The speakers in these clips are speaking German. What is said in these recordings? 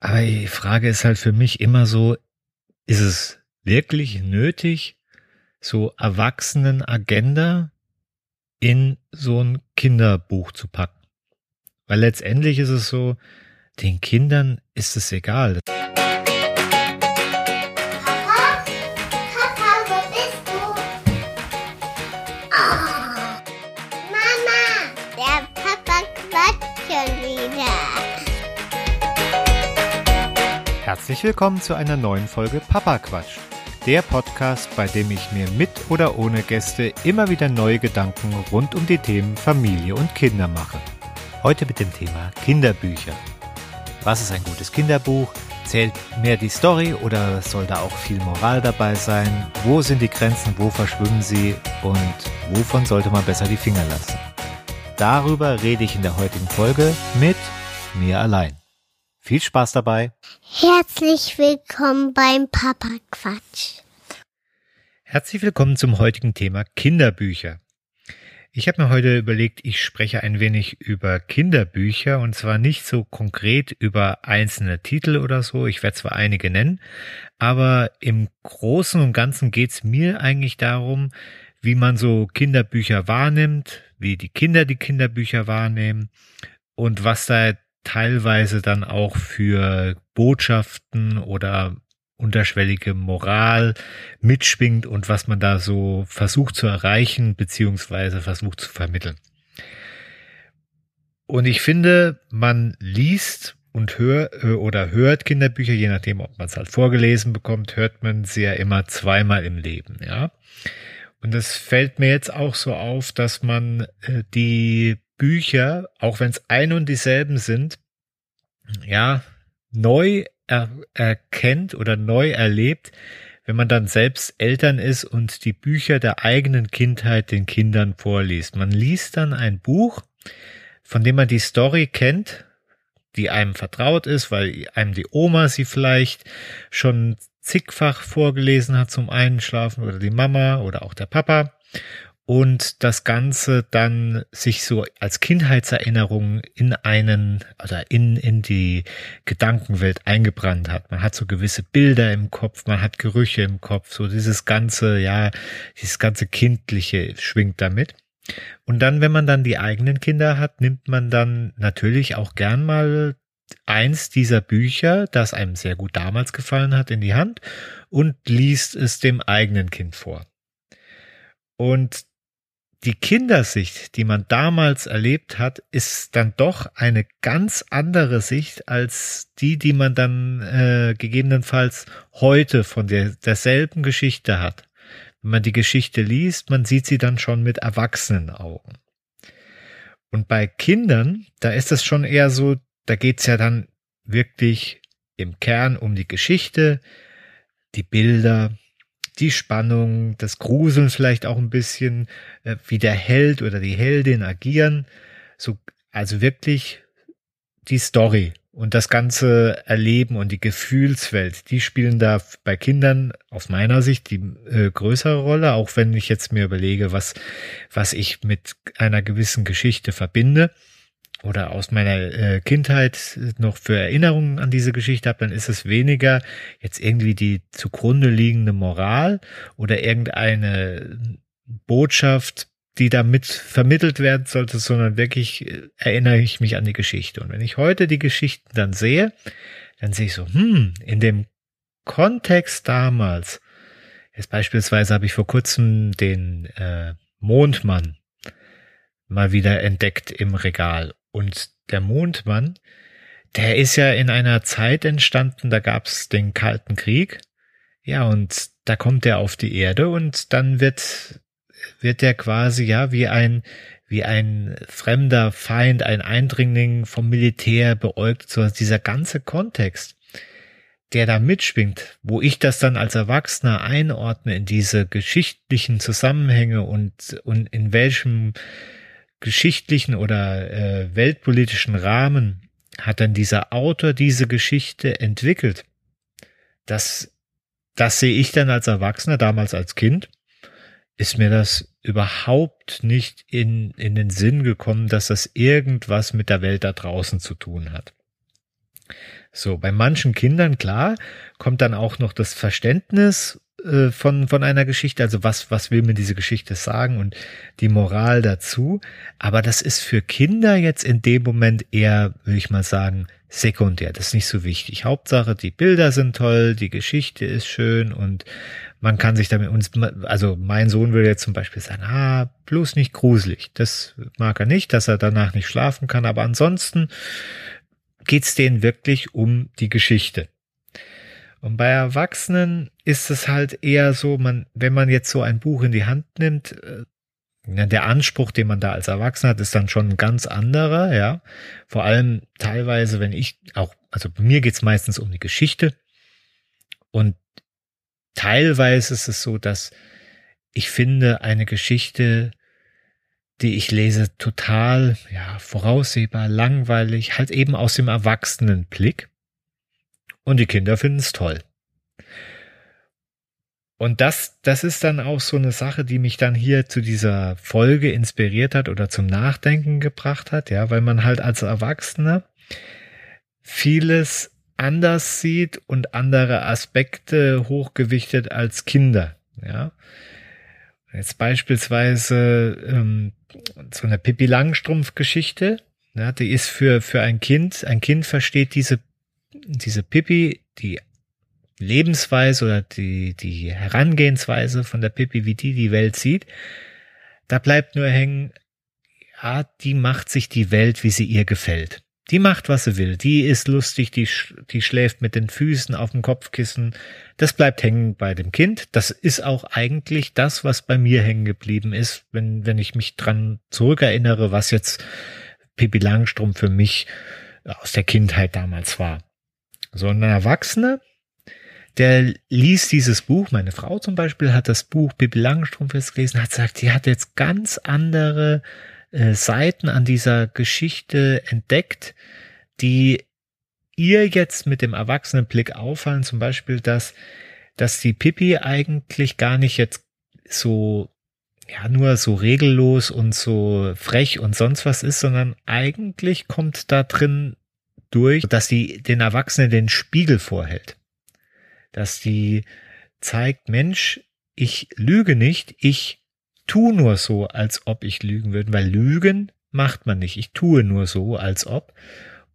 Aber die Frage ist halt für mich immer so, ist es wirklich nötig, so Erwachsenen-Agenda in so ein Kinderbuch zu packen? Weil letztendlich ist es so, den Kindern ist es egal. Herzlich willkommen zu einer neuen Folge Papa Quatsch. Der Podcast, bei dem ich mir mit oder ohne Gäste immer wieder neue Gedanken rund um die Themen Familie und Kinder mache. Heute mit dem Thema Kinderbücher. Was ist ein gutes Kinderbuch? Zählt mehr die Story oder soll da auch viel Moral dabei sein? Wo sind die Grenzen? Wo verschwimmen sie? Und wovon sollte man besser die Finger lassen? Darüber rede ich in der heutigen Folge mit mir allein. Viel Spaß dabei. Herzlich willkommen beim Papa Quatsch. Herzlich willkommen zum heutigen Thema Kinderbücher. Ich habe mir heute überlegt, ich spreche ein wenig über Kinderbücher und zwar nicht so konkret über einzelne Titel oder so. Ich werde zwar einige nennen, aber im Großen und Ganzen geht es mir eigentlich darum, wie man so Kinderbücher wahrnimmt, wie die Kinder die Kinderbücher wahrnehmen und was da teilweise dann auch für Botschaften oder unterschwellige Moral mitschwingt und was man da so versucht zu erreichen beziehungsweise versucht zu vermitteln. Und ich finde, man liest und hört äh, oder hört Kinderbücher, je nachdem, ob man es halt vorgelesen bekommt, hört man sie ja immer zweimal im Leben, ja. Und das fällt mir jetzt auch so auf, dass man äh, die Bücher, auch wenn es ein und dieselben sind, ja, neu er erkennt oder neu erlebt, wenn man dann selbst Eltern ist und die Bücher der eigenen Kindheit den Kindern vorliest. Man liest dann ein Buch, von dem man die Story kennt, die einem vertraut ist, weil einem die Oma sie vielleicht schon zigfach vorgelesen hat zum Einschlafen oder die Mama oder auch der Papa und das Ganze dann sich so als Kindheitserinnerung in einen oder in, in die Gedankenwelt eingebrannt hat. Man hat so gewisse Bilder im Kopf, man hat Gerüche im Kopf, so dieses ganze, ja, dieses ganze Kindliche schwingt damit. Und dann, wenn man dann die eigenen Kinder hat, nimmt man dann natürlich auch gern mal eins dieser Bücher, das einem sehr gut damals gefallen hat, in die Hand und liest es dem eigenen Kind vor. Und die Kindersicht, die man damals erlebt hat, ist dann doch eine ganz andere Sicht als die, die man dann äh, gegebenenfalls heute von der, derselben Geschichte hat. Wenn man die Geschichte liest, man sieht sie dann schon mit erwachsenen Augen. Und bei Kindern, da ist es schon eher so, da geht's ja dann wirklich im Kern um die Geschichte, die Bilder, die Spannung, das Gruseln vielleicht auch ein bisschen, äh, wie der Held oder die Heldin agieren. So, also wirklich die Story und das ganze Erleben und die Gefühlswelt, die spielen da bei Kindern aus meiner Sicht die äh, größere Rolle, auch wenn ich jetzt mir überlege, was, was ich mit einer gewissen Geschichte verbinde oder aus meiner äh, Kindheit noch für Erinnerungen an diese Geschichte habe, dann ist es weniger jetzt irgendwie die zugrunde liegende Moral oder irgendeine Botschaft, die damit vermittelt werden sollte, sondern wirklich äh, erinnere ich mich an die Geschichte. Und wenn ich heute die Geschichten dann sehe, dann sehe ich so, hm, in dem Kontext damals, jetzt beispielsweise habe ich vor kurzem den äh, Mondmann mal wieder entdeckt im Regal. Und der Mondmann, der ist ja in einer Zeit entstanden, da gab's den Kalten Krieg. Ja, und da kommt er auf die Erde und dann wird, wird er quasi, ja, wie ein, wie ein fremder Feind, ein Eindringling vom Militär beäugt, so dieser ganze Kontext, der da mitschwingt, wo ich das dann als Erwachsener einordne in diese geschichtlichen Zusammenhänge und, und in welchem geschichtlichen oder äh, weltpolitischen Rahmen hat dann dieser Autor diese Geschichte entwickelt. Das, das sehe ich dann als Erwachsener, damals als Kind, ist mir das überhaupt nicht in, in den Sinn gekommen, dass das irgendwas mit der Welt da draußen zu tun hat. So, bei manchen Kindern, klar, kommt dann auch noch das Verständnis äh, von, von einer Geschichte, also was, was will mir diese Geschichte sagen und die Moral dazu. Aber das ist für Kinder jetzt in dem Moment eher, würde ich mal sagen, sekundär. Das ist nicht so wichtig. Hauptsache, die Bilder sind toll, die Geschichte ist schön und man kann sich damit, also mein Sohn würde jetzt zum Beispiel sagen, ah, bloß nicht gruselig. Das mag er nicht, dass er danach nicht schlafen kann, aber ansonsten geht's denen wirklich um die Geschichte. Und bei Erwachsenen ist es halt eher so, man, wenn man jetzt so ein Buch in die Hand nimmt, äh, der Anspruch, den man da als Erwachsener hat, ist dann schon ein ganz anderer, ja. Vor allem teilweise, wenn ich auch, also bei mir geht's meistens um die Geschichte. Und teilweise ist es so, dass ich finde, eine Geschichte, die ich lese, total, ja, voraussehbar, langweilig, halt eben aus dem Erwachsenenblick. Und die Kinder finden es toll. Und das, das ist dann auch so eine Sache, die mich dann hier zu dieser Folge inspiriert hat oder zum Nachdenken gebracht hat, ja, weil man halt als Erwachsener vieles anders sieht und andere Aspekte hochgewichtet als Kinder, ja. Jetzt beispielsweise ähm, so eine Pippi Langstrumpf-Geschichte, ja, die ist für, für ein Kind, ein Kind versteht diese, diese Pippi, die Lebensweise oder die, die Herangehensweise von der Pippi, wie die die Welt sieht, da bleibt nur hängen, ja, die macht sich die Welt, wie sie ihr gefällt. Die macht, was sie will. Die ist lustig, die, die schläft mit den Füßen auf dem Kopfkissen. Das bleibt hängen bei dem Kind. Das ist auch eigentlich das, was bei mir hängen geblieben ist, wenn, wenn ich mich dran zurückerinnere, was jetzt Pippi Langstrumpf für mich aus der Kindheit damals war. So ein Erwachsener, der liest dieses Buch, meine Frau zum Beispiel hat das Buch Pippi Langstrumpf jetzt gelesen, hat gesagt, die hat jetzt ganz andere äh, Seiten an dieser Geschichte entdeckt, die ihr jetzt mit dem Erwachsenenblick auffallen, zum Beispiel, dass, dass die Pippi eigentlich gar nicht jetzt so, ja, nur so regellos und so frech und sonst was ist, sondern eigentlich kommt da drin durch, dass sie den Erwachsenen den Spiegel vorhält dass die zeigt, Mensch, ich lüge nicht, ich tu nur so, als ob ich lügen würde, weil Lügen macht man nicht. Ich tue nur so, als ob.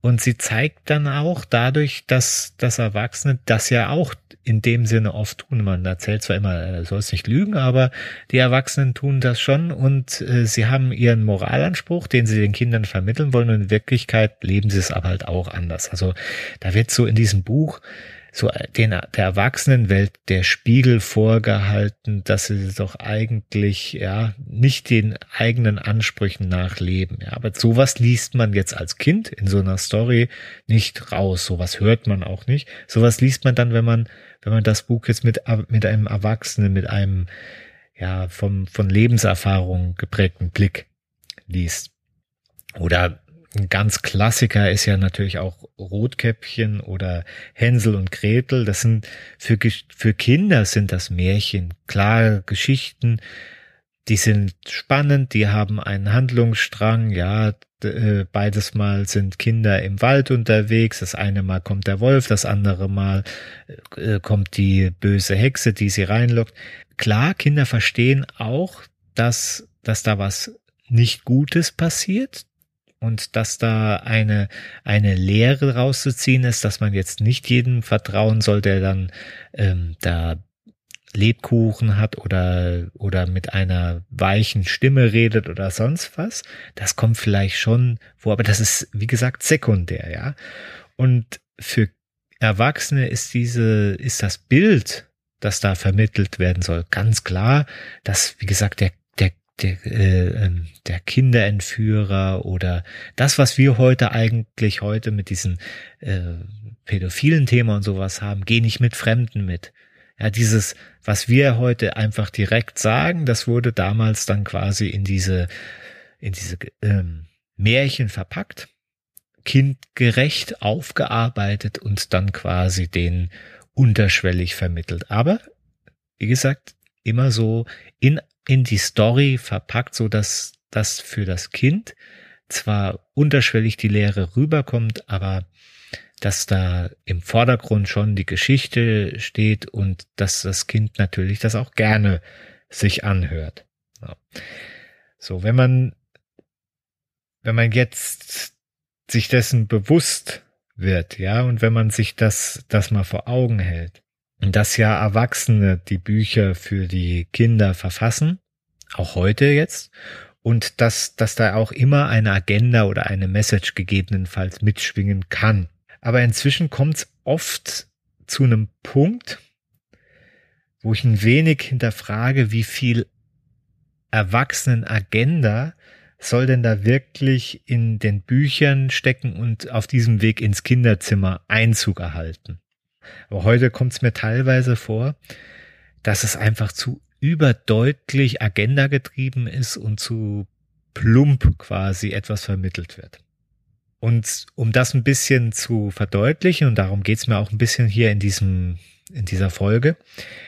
Und sie zeigt dann auch dadurch, dass das Erwachsene das ja auch in dem Sinne oft tun. Man erzählt zwar immer, er soll es nicht lügen, aber die Erwachsenen tun das schon und äh, sie haben ihren Moralanspruch, den sie den Kindern vermitteln wollen und in Wirklichkeit leben sie es aber halt auch anders. Also da wird so in diesem Buch so den, der Erwachsenenwelt der Spiegel vorgehalten, dass sie doch eigentlich, ja, nicht den eigenen Ansprüchen nachleben. Ja, aber sowas liest man jetzt als Kind in so einer Story nicht raus. Sowas hört man auch nicht. Sowas liest man dann, wenn man, wenn man das Buch jetzt mit, mit einem Erwachsenen, mit einem, ja, vom, von Lebenserfahrung geprägten Blick liest. Oder ein ganz Klassiker ist ja natürlich auch Rotkäppchen oder Hänsel und Gretel. Das sind für, für Kinder sind das Märchen, klare Geschichten. Die sind spannend, die haben einen Handlungsstrang, ja, äh, beides Mal sind Kinder im Wald unterwegs, das eine Mal kommt der Wolf, das andere Mal äh, kommt die böse Hexe, die sie reinlockt. Klar, Kinder verstehen auch, dass, dass da was nicht Gutes passiert, und dass da eine, eine Lehre rauszuziehen ist, dass man jetzt nicht jedem vertrauen soll, der dann ähm, da Lebkuchen hat oder, oder mit einer weichen Stimme redet oder sonst was. Das kommt vielleicht schon vor, aber das ist, wie gesagt, sekundär, ja. Und für Erwachsene ist diese, ist das Bild, das da vermittelt werden soll, ganz klar, dass, wie gesagt, der der, äh, ähm, der Kinderentführer oder das, was wir heute eigentlich heute mit diesen äh, pädophilen Thema und sowas haben, geh nicht mit Fremden mit. Ja, dieses, was wir heute einfach direkt sagen, das wurde damals dann quasi in diese, in diese ähm, Märchen verpackt, kindgerecht aufgearbeitet und dann quasi den unterschwellig vermittelt. Aber, wie gesagt, immer so in in die Story verpackt, so dass das für das Kind zwar unterschwellig die Lehre rüberkommt, aber dass da im Vordergrund schon die Geschichte steht und dass das Kind natürlich das auch gerne sich anhört. So, wenn man, wenn man jetzt sich dessen bewusst wird, ja, und wenn man sich das, das mal vor Augen hält, dass ja Erwachsene die Bücher für die Kinder verfassen, auch heute jetzt, und dass, dass da auch immer eine Agenda oder eine Message gegebenenfalls mitschwingen kann. Aber inzwischen kommt es oft zu einem Punkt, wo ich ein wenig hinterfrage, wie viel Erwachsenen-Agenda soll denn da wirklich in den Büchern stecken und auf diesem Weg ins Kinderzimmer Einzug erhalten. Aber heute kommt es mir teilweise vor, dass es einfach zu überdeutlich Agenda getrieben ist und zu plump quasi etwas vermittelt wird. Und um das ein bisschen zu verdeutlichen, und darum geht's mir auch ein bisschen hier in diesem, in dieser Folge,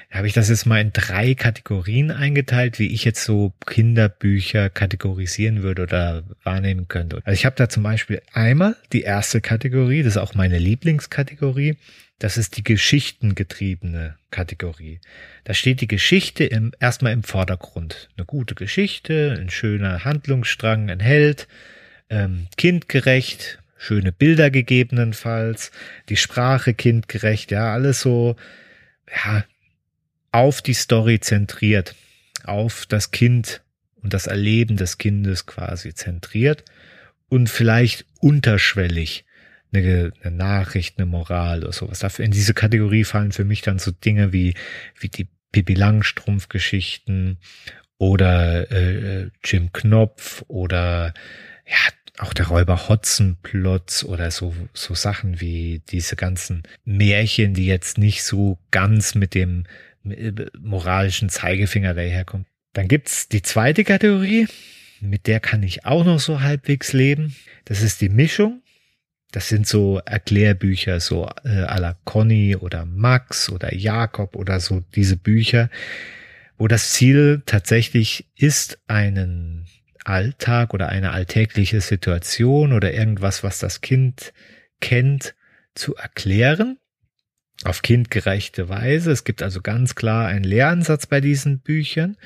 habe ich das jetzt mal in drei Kategorien eingeteilt, wie ich jetzt so Kinderbücher kategorisieren würde oder wahrnehmen könnte. Also ich habe da zum Beispiel einmal die erste Kategorie, das ist auch meine Lieblingskategorie. Das ist die geschichtengetriebene Kategorie. Da steht die Geschichte im, erstmal im Vordergrund. Eine gute Geschichte, ein schöner Handlungsstrang, ein Held, ähm, kindgerecht, schöne Bilder gegebenenfalls, die Sprache kindgerecht, ja, alles so, ja, auf die Story zentriert, auf das Kind und das Erleben des Kindes quasi zentriert und vielleicht unterschwellig eine, eine Nachricht, eine Moral oder sowas. Dafür in diese Kategorie fallen für mich dann so Dinge wie, wie die Pippi Langstrumpf Geschichten oder äh, Jim Knopf oder ja, auch der Räuber Hotzenplotz oder so, so Sachen wie diese ganzen Märchen, die jetzt nicht so ganz mit dem moralischen Zeigefinger daherkommen. Dann gibt's die zweite Kategorie, mit der kann ich auch noch so halbwegs leben. Das ist die Mischung. Das sind so Erklärbücher, so äh, à la Conny oder Max oder Jakob oder so diese Bücher, wo das Ziel tatsächlich ist, einen Alltag oder eine alltägliche Situation oder irgendwas, was das Kind kennt, zu erklären auf kindgerechte Weise. Es gibt also ganz klar einen Lehransatz bei diesen Büchern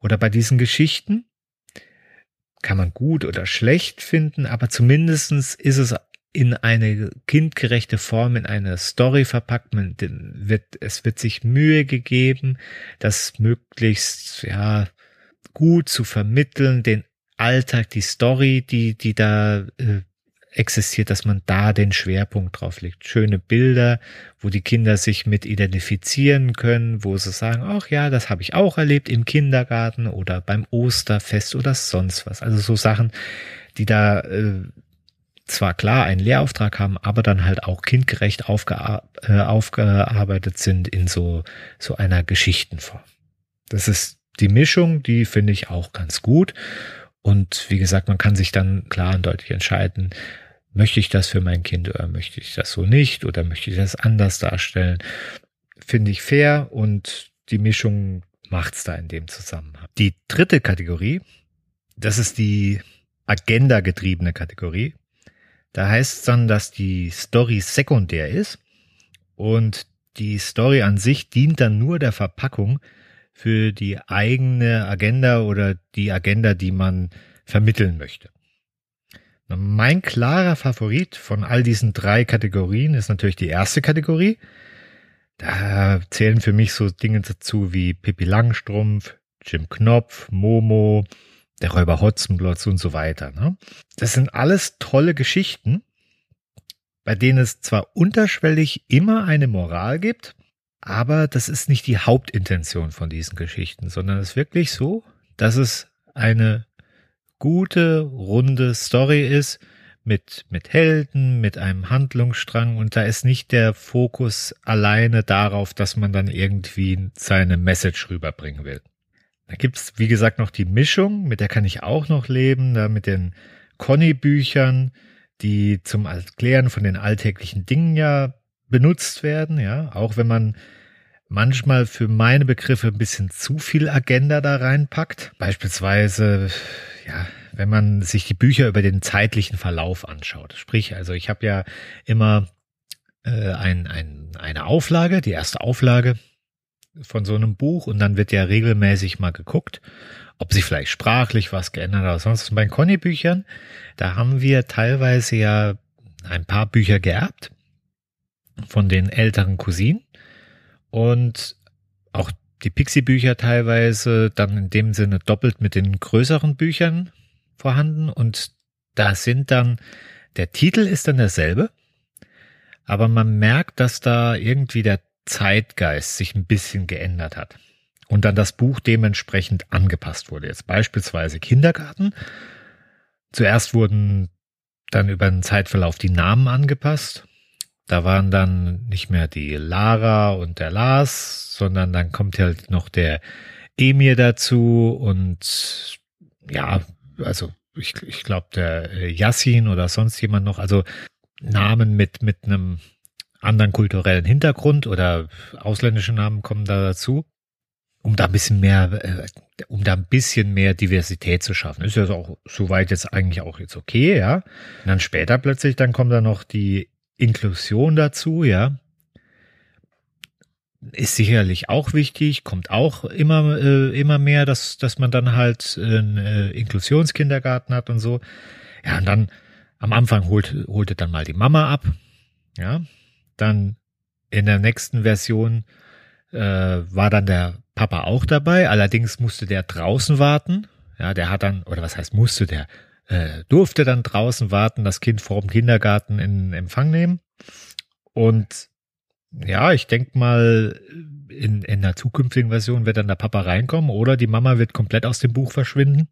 oder bei diesen Geschichten. Kann man gut oder schlecht finden, aber zumindestens ist es in eine kindgerechte Form, in eine Story verpackt. Man wird, es wird sich Mühe gegeben, das möglichst, ja, gut zu vermitteln, den Alltag, die Story, die, die da äh, existiert, dass man da den Schwerpunkt drauf legt. Schöne Bilder, wo die Kinder sich mit identifizieren können, wo sie sagen, ach ja, das habe ich auch erlebt im Kindergarten oder beim Osterfest oder sonst was. Also so Sachen, die da äh, zwar klar einen Lehrauftrag haben, aber dann halt auch kindgerecht aufgear äh, aufgearbeitet sind in so, so einer Geschichtenform. Das ist die Mischung, die finde ich auch ganz gut. Und wie gesagt, man kann sich dann klar und deutlich entscheiden, möchte ich das für mein Kind oder möchte ich das so nicht oder möchte ich das anders darstellen. Finde ich fair und die Mischung macht's da in dem Zusammenhang. Die dritte Kategorie, das ist die Agenda-getriebene Kategorie. Da heißt es dann, dass die Story sekundär ist und die Story an sich dient dann nur der Verpackung für die eigene Agenda oder die Agenda, die man vermitteln möchte. Mein klarer Favorit von all diesen drei Kategorien ist natürlich die erste Kategorie. Da zählen für mich so Dinge dazu wie Pippi Langstrumpf, Jim Knopf, Momo, der Räuber Hotzenplotz und so weiter. Ne? Das sind alles tolle Geschichten, bei denen es zwar unterschwellig immer eine Moral gibt, aber das ist nicht die Hauptintention von diesen Geschichten, sondern es ist wirklich so, dass es eine gute, runde Story ist mit, mit Helden, mit einem Handlungsstrang und da ist nicht der Fokus alleine darauf, dass man dann irgendwie seine Message rüberbringen will. Da gibt's wie gesagt, noch die Mischung, mit der kann ich auch noch leben, da mit den Conny-Büchern, die zum Erklären von den alltäglichen Dingen ja benutzt werden, ja, auch wenn man manchmal für meine Begriffe ein bisschen zu viel Agenda da reinpackt. Beispielsweise, ja, wenn man sich die Bücher über den zeitlichen Verlauf anschaut. Sprich, also ich habe ja immer äh, ein, ein, eine Auflage, die erste Auflage von so einem Buch und dann wird ja regelmäßig mal geguckt, ob sich vielleicht sprachlich was geändert hat sonst. Bei Conny-Büchern, da haben wir teilweise ja ein paar Bücher geerbt von den älteren Cousinen und auch die Pixie-Bücher teilweise dann in dem Sinne doppelt mit den größeren Büchern vorhanden und da sind dann, der Titel ist dann derselbe, aber man merkt, dass da irgendwie der Zeitgeist sich ein bisschen geändert hat und dann das Buch dementsprechend angepasst wurde. Jetzt beispielsweise Kindergarten. Zuerst wurden dann über den Zeitverlauf die Namen angepasst. Da waren dann nicht mehr die Lara und der Lars, sondern dann kommt halt noch der Emir dazu und ja, also ich, ich glaube der Yassin oder sonst jemand noch, also Namen mit, mit einem anderen kulturellen Hintergrund oder ausländische Namen kommen da dazu, um da ein bisschen mehr, äh, um da ein bisschen mehr Diversität zu schaffen. Ist ja auch soweit jetzt eigentlich auch jetzt okay, ja. Und dann später plötzlich, dann kommt da noch die Inklusion dazu, ja. Ist sicherlich auch wichtig, kommt auch immer, äh, immer mehr, dass, dass man dann halt einen äh, Inklusionskindergarten hat und so. Ja, und dann am Anfang holt, holte dann mal die Mama ab, ja. Dann in der nächsten Version äh, war dann der Papa auch dabei, allerdings musste der draußen warten. Ja, der hat dann, oder was heißt musste, der äh, durfte dann draußen warten, das Kind vor dem Kindergarten in Empfang nehmen. Und ja, ich denke mal, in, in der zukünftigen Version wird dann der Papa reinkommen oder die Mama wird komplett aus dem Buch verschwinden.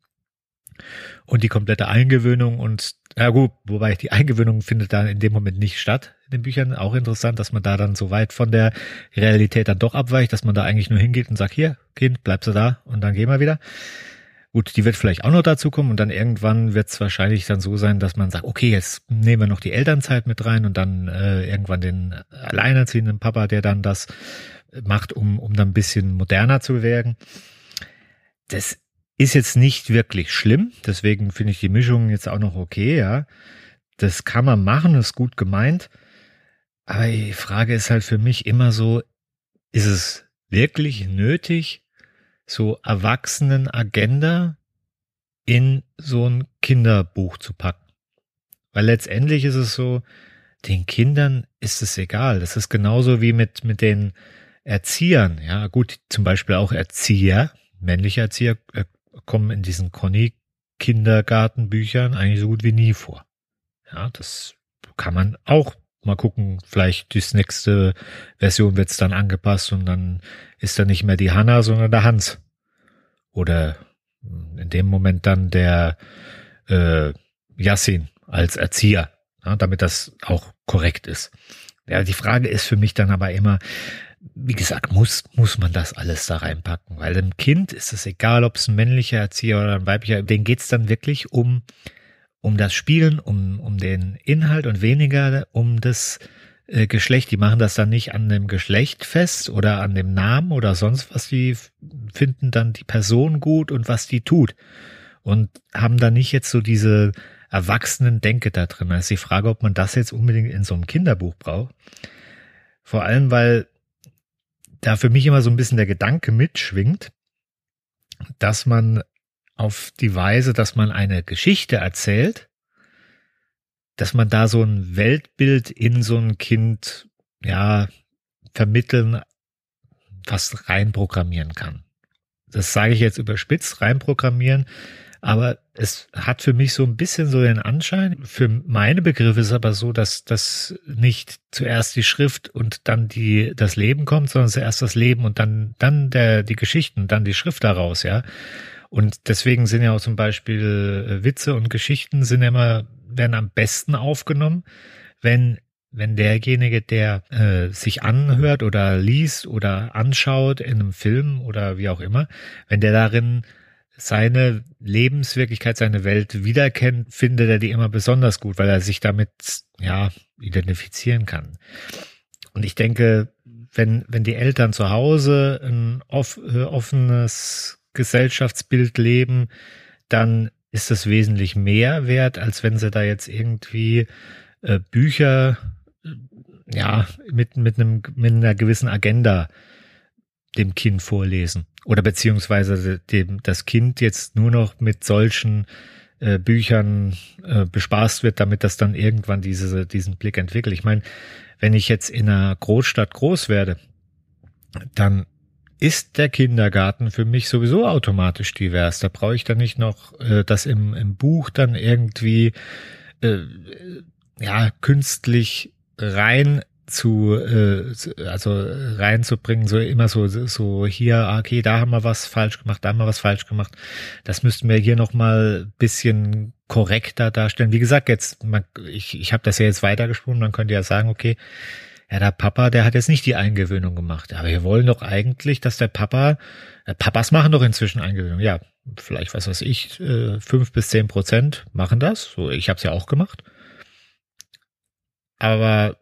Und die komplette Eingewöhnung und, ja gut, wobei die Eingewöhnung findet dann in dem Moment nicht statt in den Büchern. Auch interessant, dass man da dann so weit von der Realität dann doch abweicht, dass man da eigentlich nur hingeht und sagt, hier, Kind, bleibst du da und dann gehen wir wieder. Gut, die wird vielleicht auch noch dazu kommen und dann irgendwann wird es wahrscheinlich dann so sein, dass man sagt, okay, jetzt nehmen wir noch die Elternzeit mit rein und dann äh, irgendwann den alleinerziehenden Papa, der dann das macht, um, um dann ein bisschen moderner zu werden. Das ist jetzt nicht wirklich schlimm, deswegen finde ich die Mischung jetzt auch noch okay, ja. Das kann man machen, ist gut gemeint. Aber die Frage ist halt für mich immer so, ist es wirklich nötig, so Erwachsenen-Agenda in so ein Kinderbuch zu packen. Weil letztendlich ist es so, den Kindern ist es egal. Das ist genauso wie mit, mit den Erziehern. Ja, gut, zum Beispiel auch Erzieher, männliche Erzieher äh, kommen in diesen Conny-Kindergartenbüchern eigentlich so gut wie nie vor. Ja, das kann man auch mal gucken. Vielleicht die nächste Version wird es dann angepasst und dann ist da nicht mehr die Hanna, sondern der Hans. Oder in dem Moment dann der äh, Yassin als Erzieher, ja, damit das auch korrekt ist. Ja, die Frage ist für mich dann aber immer, wie gesagt, muss, muss man das alles da reinpacken? Weil dem Kind ist es egal, ob es ein männlicher Erzieher oder ein weiblicher, denen geht's dann wirklich um, um das Spielen, um, um den Inhalt und weniger um das äh, Geschlecht. Die machen das dann nicht an dem Geschlecht fest oder an dem Namen oder sonst was. Die finden dann die Person gut und was die tut. Und haben da nicht jetzt so diese erwachsenen Denke da drin. Da ist die Frage, ob man das jetzt unbedingt in so einem Kinderbuch braucht. Vor allem, weil da für mich immer so ein bisschen der Gedanke mitschwingt, dass man auf die Weise, dass man eine Geschichte erzählt, dass man da so ein Weltbild in so ein Kind, ja, vermitteln, fast reinprogrammieren kann. Das sage ich jetzt überspitzt, reinprogrammieren, aber es hat für mich so ein bisschen so den Anschein. Für meine Begriffe ist aber so, dass das nicht zuerst die Schrift und dann die, das Leben kommt, sondern zuerst das Leben und dann, dann der, die Geschichten, dann die Schrift daraus, ja. Und deswegen sind ja auch zum Beispiel äh, Witze und Geschichten sind immer, werden am besten aufgenommen, wenn, wenn derjenige, der äh, sich anhört oder liest oder anschaut in einem Film oder wie auch immer, wenn der darin seine Lebenswirklichkeit, seine Welt wiederkennt, findet er die immer besonders gut, weil er sich damit, ja, identifizieren kann. Und ich denke, wenn, wenn die Eltern zu Hause ein off, äh, offenes Gesellschaftsbild leben, dann ist es wesentlich mehr wert, als wenn sie da jetzt irgendwie äh, Bücher äh, ja, mit, mit einem, mit einer gewissen Agenda dem Kind vorlesen. Oder beziehungsweise dem, das Kind jetzt nur noch mit solchen äh, Büchern äh, bespaßt wird, damit das dann irgendwann diese, diesen Blick entwickelt. Ich meine, wenn ich jetzt in einer Großstadt groß werde, dann ist der Kindergarten für mich sowieso automatisch divers. Da brauche ich dann nicht noch äh, das im, im Buch dann irgendwie äh, ja künstlich rein zu äh, also reinzubringen so immer so so hier okay da haben wir was falsch gemacht da haben wir was falsch gemacht. Das müssten wir hier noch mal bisschen korrekter darstellen. Wie gesagt jetzt man, ich ich habe das ja jetzt weitergesprungen man könnte ja sagen okay ja der Papa der hat jetzt nicht die Eingewöhnung gemacht. Aber wir wollen doch eigentlich dass der Papa äh, Papas machen doch inzwischen Eingewöhnung. Ja vielleicht was weiß ich äh, fünf bis zehn Prozent machen das. So ich habe es ja auch gemacht. Aber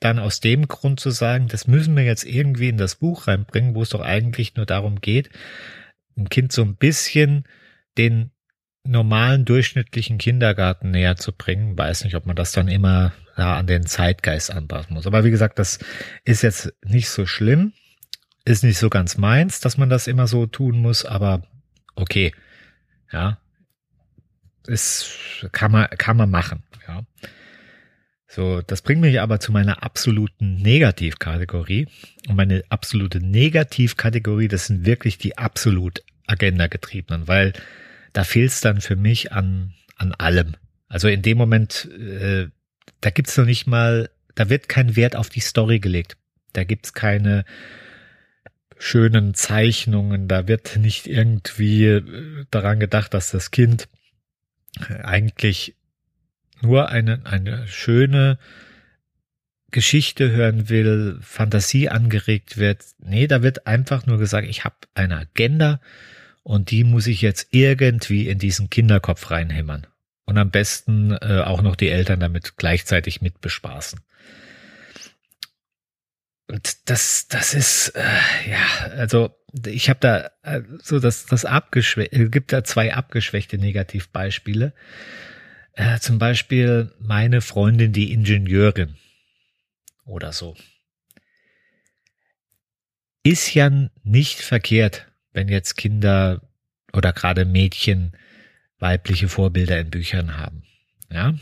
dann aus dem Grund zu sagen, das müssen wir jetzt irgendwie in das Buch reinbringen, wo es doch eigentlich nur darum geht, ein Kind so ein bisschen den normalen durchschnittlichen Kindergarten näher zu bringen. Weiß nicht, ob man das dann immer ja, an den Zeitgeist anpassen muss. Aber wie gesagt, das ist jetzt nicht so schlimm, ist nicht so ganz meins, dass man das immer so tun muss, aber okay, ja, ist kann man kann man machen, ja. So, das bringt mich aber zu meiner absoluten Negativkategorie. Und meine absolute Negativkategorie, das sind wirklich die absolut Agenda-getriebenen, weil da fehlt es dann für mich an, an allem. Also in dem Moment, äh, da gibt's noch nicht mal, da wird kein Wert auf die Story gelegt. Da gibt's keine schönen Zeichnungen, da wird nicht irgendwie äh, daran gedacht, dass das Kind eigentlich nur eine, eine schöne Geschichte hören will, Fantasie angeregt wird. Nee, da wird einfach nur gesagt, ich habe eine Agenda und die muss ich jetzt irgendwie in diesen Kinderkopf reinhämmern. Und am besten äh, auch noch die Eltern damit gleichzeitig mit bespaßen. Und das, das ist, äh, ja, also ich habe da äh, so das, das abgeschwächt, es gibt da zwei abgeschwächte Negativbeispiele. Äh, zum Beispiel meine Freundin, die Ingenieurin oder so. Ist ja nicht verkehrt, wenn jetzt Kinder oder gerade Mädchen weibliche Vorbilder in Büchern haben. Ja,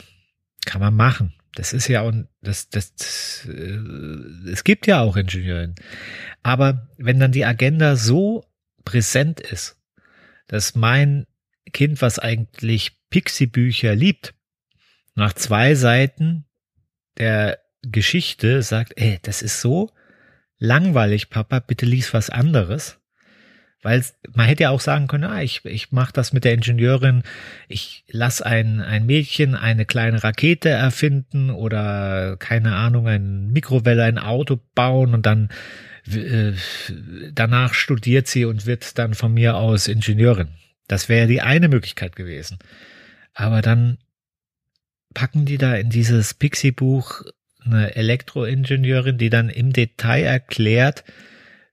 kann man machen. Das ist ja auch, das, das, das äh, es gibt ja auch Ingenieuren. Aber wenn dann die Agenda so präsent ist, dass mein Kind, was eigentlich Pixie-Bücher liebt, nach zwei Seiten der Geschichte sagt, ey, das ist so langweilig, Papa, bitte lies was anderes. Weil man hätte ja auch sagen können, ah, ich, ich mache das mit der Ingenieurin, ich lass ein, ein Mädchen eine kleine Rakete erfinden oder keine Ahnung, ein Mikrowelle, ein Auto bauen und dann äh, danach studiert sie und wird dann von mir aus Ingenieurin. Das wäre die eine Möglichkeit gewesen. Aber dann packen die da in dieses Pixie-Buch eine Elektroingenieurin, die dann im Detail erklärt,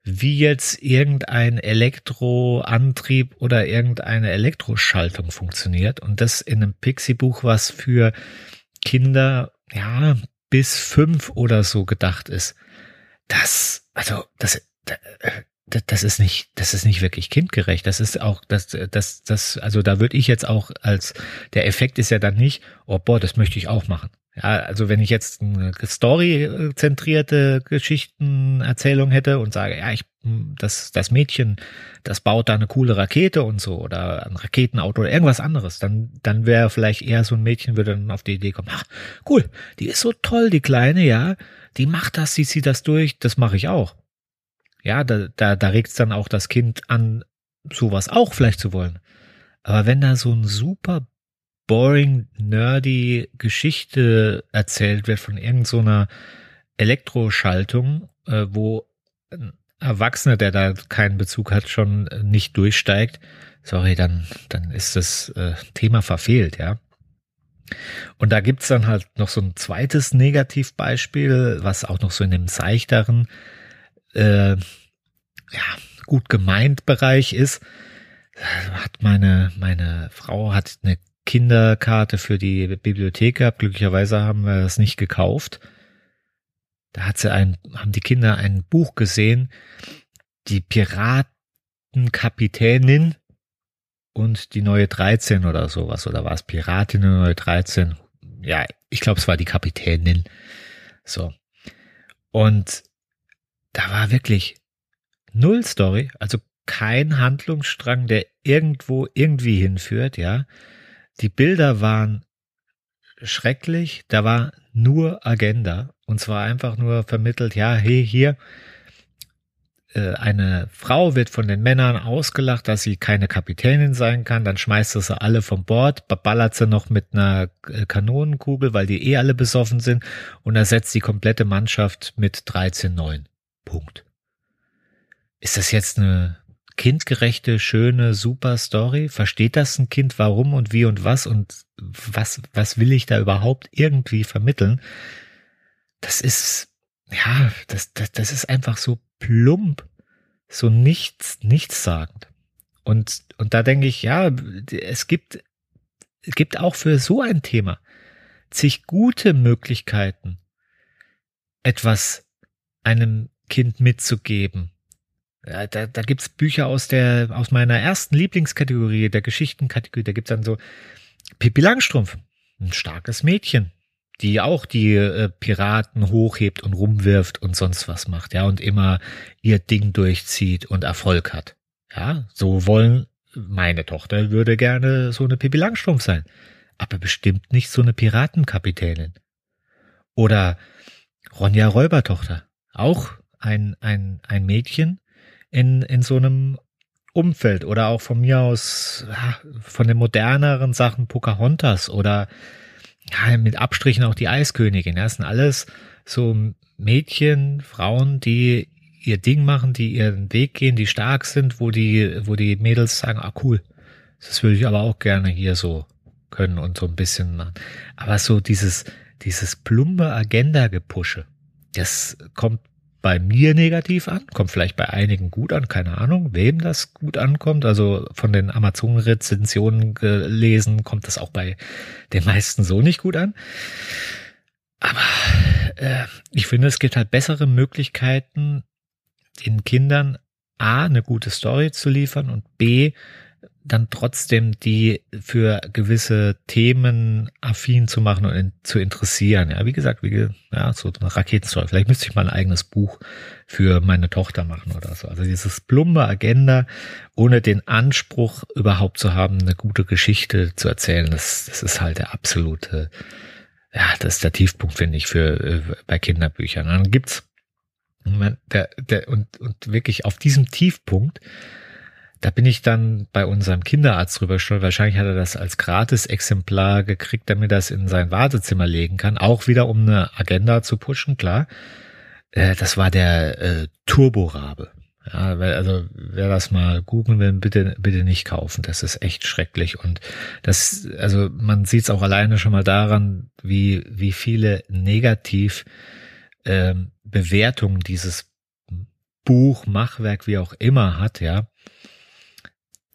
wie jetzt irgendein Elektroantrieb oder irgendeine Elektroschaltung funktioniert. Und das in einem Pixie-Buch, was für Kinder, ja, bis fünf oder so gedacht ist. Das, also, das, das ist nicht, das ist nicht wirklich kindgerecht. Das ist auch, das, das, das, also da würde ich jetzt auch als, der Effekt ist ja dann nicht, oh boah, das möchte ich auch machen. Ja, also wenn ich jetzt eine story-zentrierte Geschichtenerzählung hätte und sage, ja, ich, das, das Mädchen, das baut da eine coole Rakete und so oder ein Raketenauto oder irgendwas anderes, dann, dann wäre vielleicht eher so ein Mädchen würde dann auf die Idee kommen, ach, cool, die ist so toll, die Kleine, ja, die macht das, sie zieht das durch, das mache ich auch. Ja, da, da, da regt dann auch das Kind an, sowas auch vielleicht zu wollen. Aber wenn da so ein super boring, nerdy Geschichte erzählt wird von irgendeiner so Elektroschaltung, äh, wo ein Erwachsener, der da keinen Bezug hat, schon nicht durchsteigt, sorry, dann, dann ist das äh, Thema verfehlt, ja. Und da gibt's dann halt noch so ein zweites Negativbeispiel, was auch noch so in dem seichteren äh, ja, gut gemeint Bereich ist, hat meine, meine Frau hat eine Kinderkarte für die Bibliothek gehabt. Glücklicherweise haben wir das nicht gekauft. Da hat sie ein, haben die Kinder ein Buch gesehen, die Piratenkapitänin und die neue 13 oder sowas, oder war es Piratin und neue 13? Ja, ich glaube, es war die Kapitänin. So. Und da war wirklich null Story, also kein Handlungsstrang, der irgendwo irgendwie hinführt, ja. Die Bilder waren schrecklich, da war nur Agenda und zwar einfach nur vermittelt, ja, hey, hier, äh, eine Frau wird von den Männern ausgelacht, dass sie keine Kapitänin sein kann, dann schmeißt sie alle vom Bord, ballert sie noch mit einer äh, Kanonenkugel, weil die eh alle besoffen sind und ersetzt die komplette Mannschaft mit 13-9. Punkt. Ist das jetzt eine kindgerechte, schöne, super Story? Versteht das ein Kind, warum und wie und was und was, was will ich da überhaupt irgendwie vermitteln? Das ist, ja, das, das, das ist einfach so plump, so nichts, nichtssagend. Und, und da denke ich, ja, es gibt, es gibt auch für so ein Thema zig gute Möglichkeiten, etwas einem Kind mitzugeben, da, da gibt's Bücher aus der, aus meiner ersten Lieblingskategorie, der Geschichtenkategorie. Da gibt's dann so Pippi Langstrumpf, ein starkes Mädchen, die auch die äh, Piraten hochhebt und rumwirft und sonst was macht, ja, und immer ihr Ding durchzieht und Erfolg hat. Ja, so wollen, meine Tochter würde gerne so eine Pippi Langstrumpf sein, aber bestimmt nicht so eine Piratenkapitänin. Oder Ronja Räubertochter, auch ein, ein, ein Mädchen, in, in so einem Umfeld oder auch von mir aus von den moderneren Sachen Pocahontas oder ja, mit Abstrichen auch die Eiskönigin. Das sind alles so Mädchen, Frauen, die ihr Ding machen, die ihren Weg gehen, die stark sind, wo die, wo die Mädels sagen, ah cool, das würde ich aber auch gerne hier so können und so ein bisschen machen. Aber so dieses, dieses plumpe Agenda-Gepusche, das kommt bei mir negativ an, kommt vielleicht bei einigen gut an, keine Ahnung, wem das gut ankommt. Also von den Amazon-Rezensionen gelesen, kommt das auch bei den meisten so nicht gut an. Aber äh, ich finde, es gibt halt bessere Möglichkeiten, den Kindern A, eine gute Story zu liefern und B, dann trotzdem die für gewisse Themen affin zu machen und in, zu interessieren. Ja, wie gesagt, wie, ja, so eine Raketenstory. Vielleicht müsste ich mal ein eigenes Buch für meine Tochter machen oder so. Also dieses plumbe Agenda, ohne den Anspruch überhaupt zu haben, eine gute Geschichte zu erzählen, das, das ist halt der absolute, ja, das ist der Tiefpunkt, finde ich, für äh, bei Kinderbüchern. Und dann gibt's der, der, und, und wirklich auf diesem Tiefpunkt da bin ich dann bei unserem Kinderarzt drüber schon. Wahrscheinlich hat er das als Gratis-Exemplar gekriegt, damit er das in sein Wartezimmer legen kann. Auch wieder, um eine Agenda zu pushen, klar. Äh, das war der äh, Turborabe. Ja, also wer das mal googeln will, bitte bitte nicht kaufen. Das ist echt schrecklich und das also man sieht es auch alleine schon mal daran, wie wie viele negativ ähm, Bewertungen dieses Buch, Machwerk, wie auch immer hat, ja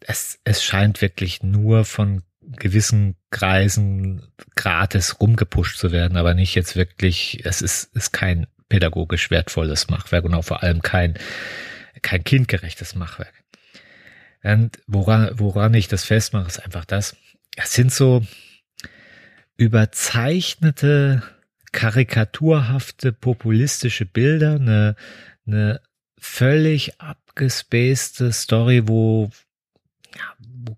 es, es scheint wirklich nur von gewissen Kreisen gratis rumgepusht zu werden, aber nicht jetzt wirklich, es ist, ist kein pädagogisch wertvolles Machwerk und auch vor allem kein, kein kindgerechtes Machwerk. Und woran, woran ich das festmache, ist einfach das, es sind so überzeichnete, karikaturhafte, populistische Bilder, eine, eine völlig abgespacede Story, wo wo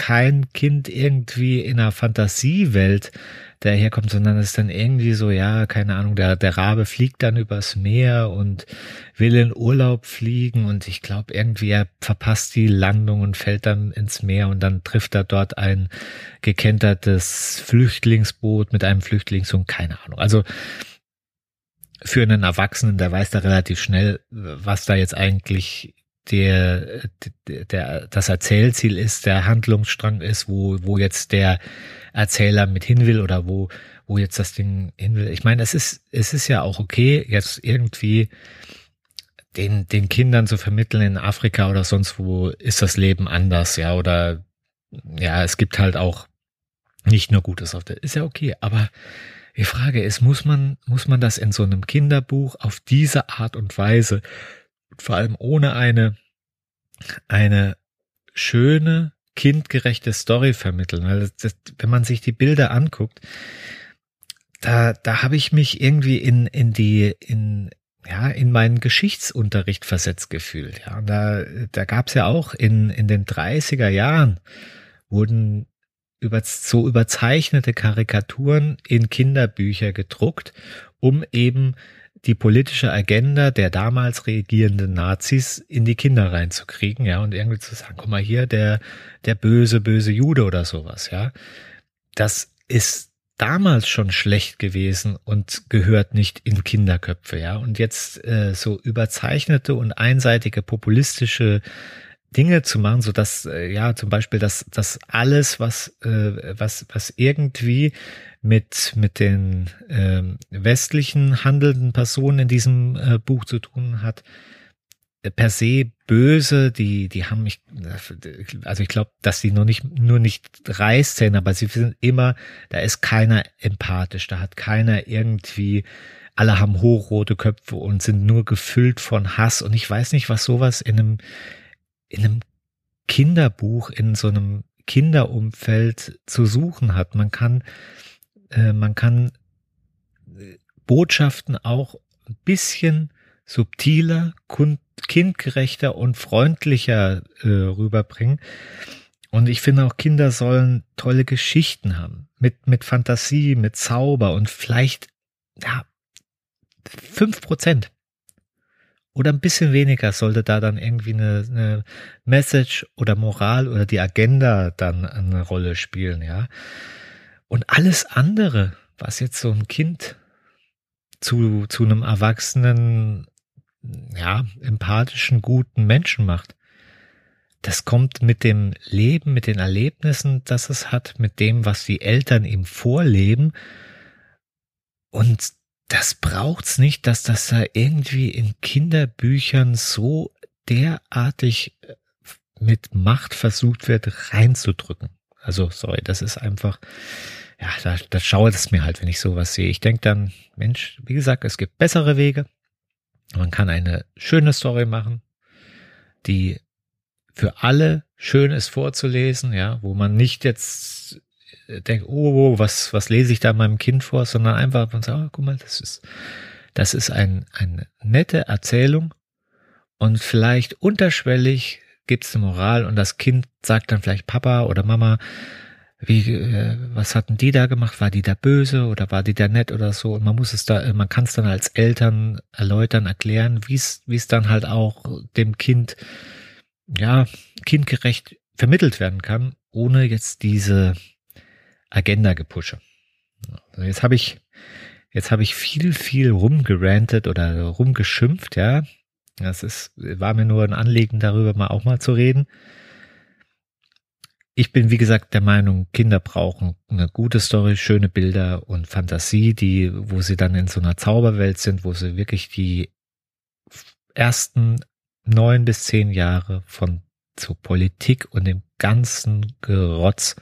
kein Kind irgendwie in einer Fantasiewelt daherkommt, sondern es ist dann irgendwie so, ja, keine Ahnung, der, der Rabe fliegt dann übers Meer und will in Urlaub fliegen und ich glaube irgendwie er verpasst die Landung und fällt dann ins Meer und dann trifft er dort ein gekentertes Flüchtlingsboot mit einem Flüchtlingssohn, keine Ahnung. Also für einen Erwachsenen, der weiß da relativ schnell, was da jetzt eigentlich der, der, das Erzählziel ist, der Handlungsstrang ist, wo, wo jetzt der Erzähler mit hin will oder wo, wo jetzt das Ding hin will. Ich meine, es ist, es ist ja auch okay, jetzt irgendwie den, den Kindern zu vermitteln in Afrika oder sonst wo ist das Leben anders, ja, oder ja, es gibt halt auch nicht nur Gutes auf der, ist ja okay, aber Die Frage ist, muss man, muss man das in so einem Kinderbuch auf diese Art und Weise, vor allem ohne eine, eine schöne, kindgerechte Story vermitteln? Weil das, wenn man sich die Bilder anguckt, da, da habe ich mich irgendwie in, in die, in, ja, in meinen Geschichtsunterricht versetzt gefühlt. Ja, und da, da gab es ja auch in, in den 30er Jahren wurden über, so überzeichnete Karikaturen in Kinderbücher gedruckt, um eben die politische Agenda der damals regierenden Nazis in die Kinder reinzukriegen, ja, und irgendwie zu sagen, guck mal hier, der, der böse, böse Jude oder sowas, ja. Das ist damals schon schlecht gewesen und gehört nicht in Kinderköpfe, ja. Und jetzt äh, so überzeichnete und einseitige populistische Dinge zu machen, so dass äh, ja zum Beispiel dass dass alles was äh, was was irgendwie mit mit den äh, westlichen handelnden Personen in diesem äh, Buch zu tun hat, per se böse, die, die haben mich, also ich glaube, dass die nur nicht, nur nicht Reißzähne, aber sie sind immer, da ist keiner empathisch, da hat keiner irgendwie, alle haben hochrote Köpfe und sind nur gefüllt von Hass. Und ich weiß nicht, was sowas in einem, in einem Kinderbuch, in so einem Kinderumfeld zu suchen hat. Man kann, äh, man kann äh, Botschaften auch ein bisschen subtiler, kindgerechter und freundlicher äh, rüberbringen. Und ich finde auch Kinder sollen tolle Geschichten haben. Mit, mit Fantasie, mit Zauber und vielleicht, ja, fünf Prozent. Oder ein bisschen weniger sollte da dann irgendwie eine, eine Message oder Moral oder die Agenda dann eine Rolle spielen, ja. Und alles andere, was jetzt so ein Kind zu, zu einem Erwachsenen ja, empathischen, guten Menschen macht. Das kommt mit dem Leben, mit den Erlebnissen, das es hat, mit dem, was die Eltern ihm vorleben. Und das braucht's nicht, dass das da irgendwie in Kinderbüchern so derartig äh, mit Macht versucht wird, reinzudrücken. Also, sorry, das ist einfach, ja, da, da schaue es mir halt, wenn ich sowas sehe. Ich denke dann, Mensch, wie gesagt, es gibt bessere Wege. Man kann eine schöne Story machen, die für alle schön ist vorzulesen, ja, wo man nicht jetzt denkt, oh, oh was, was lese ich da meinem Kind vor, sondern einfach man sagt, oh, guck mal, das ist, das ist ein, eine nette Erzählung und vielleicht unterschwellig gibt es eine Moral und das Kind sagt dann vielleicht Papa oder Mama, wie, äh, was hatten die da gemacht? War die da böse oder war die da nett oder so? Und man muss es da, man kann es dann als Eltern erläutern, erklären, wie es, wie es dann halt auch dem Kind, ja, kindgerecht vermittelt werden kann, ohne jetzt diese Agenda-Gepusche. Also jetzt habe ich, jetzt habe ich viel, viel rumgerantet oder rumgeschimpft, ja. Das ist, war mir nur ein Anliegen, darüber mal auch mal zu reden ich bin, wie gesagt, der Meinung, Kinder brauchen eine gute Story, schöne Bilder und Fantasie, die, wo sie dann in so einer Zauberwelt sind, wo sie wirklich die ersten neun bis zehn Jahre von zur Politik und dem ganzen Gerotz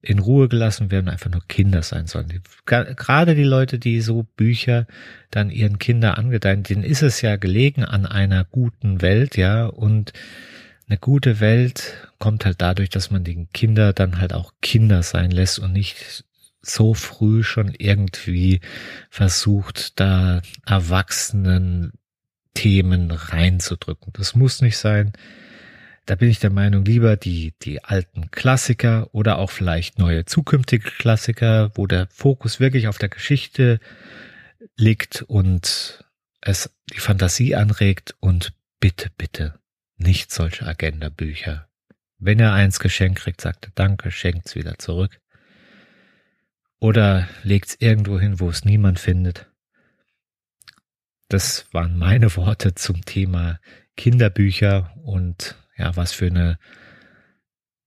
in Ruhe gelassen werden, einfach nur Kinder sein sollen. Gerade die Leute, die so Bücher dann ihren Kindern angedeihen, denen ist es ja gelegen an einer guten Welt, ja, und eine gute Welt kommt halt dadurch, dass man den Kinder dann halt auch Kinder sein lässt und nicht so früh schon irgendwie versucht, da erwachsenen Themen reinzudrücken. Das muss nicht sein. Da bin ich der Meinung, lieber die, die alten Klassiker oder auch vielleicht neue zukünftige Klassiker, wo der Fokus wirklich auf der Geschichte liegt und es die Fantasie anregt und bitte, bitte nicht solche Agenda-Bücher. Wenn er eins geschenkt kriegt, sagt er Danke, schenkt's wieder zurück. Oder legt's irgendwo hin, wo es niemand findet. Das waren meine Worte zum Thema Kinderbücher und ja, was für eine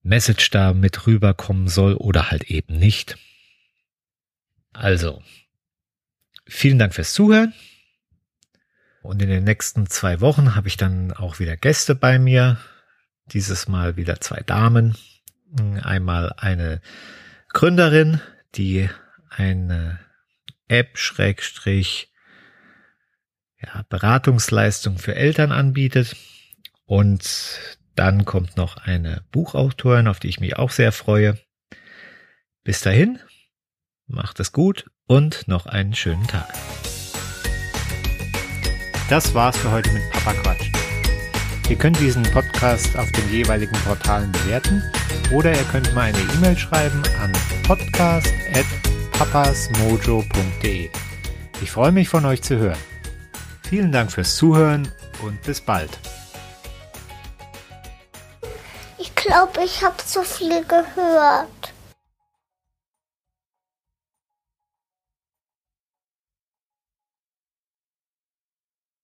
Message da mit rüberkommen soll oder halt eben nicht. Also, vielen Dank fürs Zuhören. Und in den nächsten zwei Wochen habe ich dann auch wieder Gäste bei mir. Dieses Mal wieder zwei Damen. Einmal eine Gründerin, die eine App, Schrägstrich, ja, Beratungsleistung für Eltern anbietet. Und dann kommt noch eine Buchautorin, auf die ich mich auch sehr freue. Bis dahin, macht es gut und noch einen schönen Tag. Das war's für heute mit Papa Quatsch. Ihr könnt diesen Podcast auf den jeweiligen Portalen bewerten oder ihr könnt mir eine E-Mail schreiben an podcast.papasmojo.de. Ich freue mich von euch zu hören. Vielen Dank fürs Zuhören und bis bald. Glaube, ich habe zu viel gehört.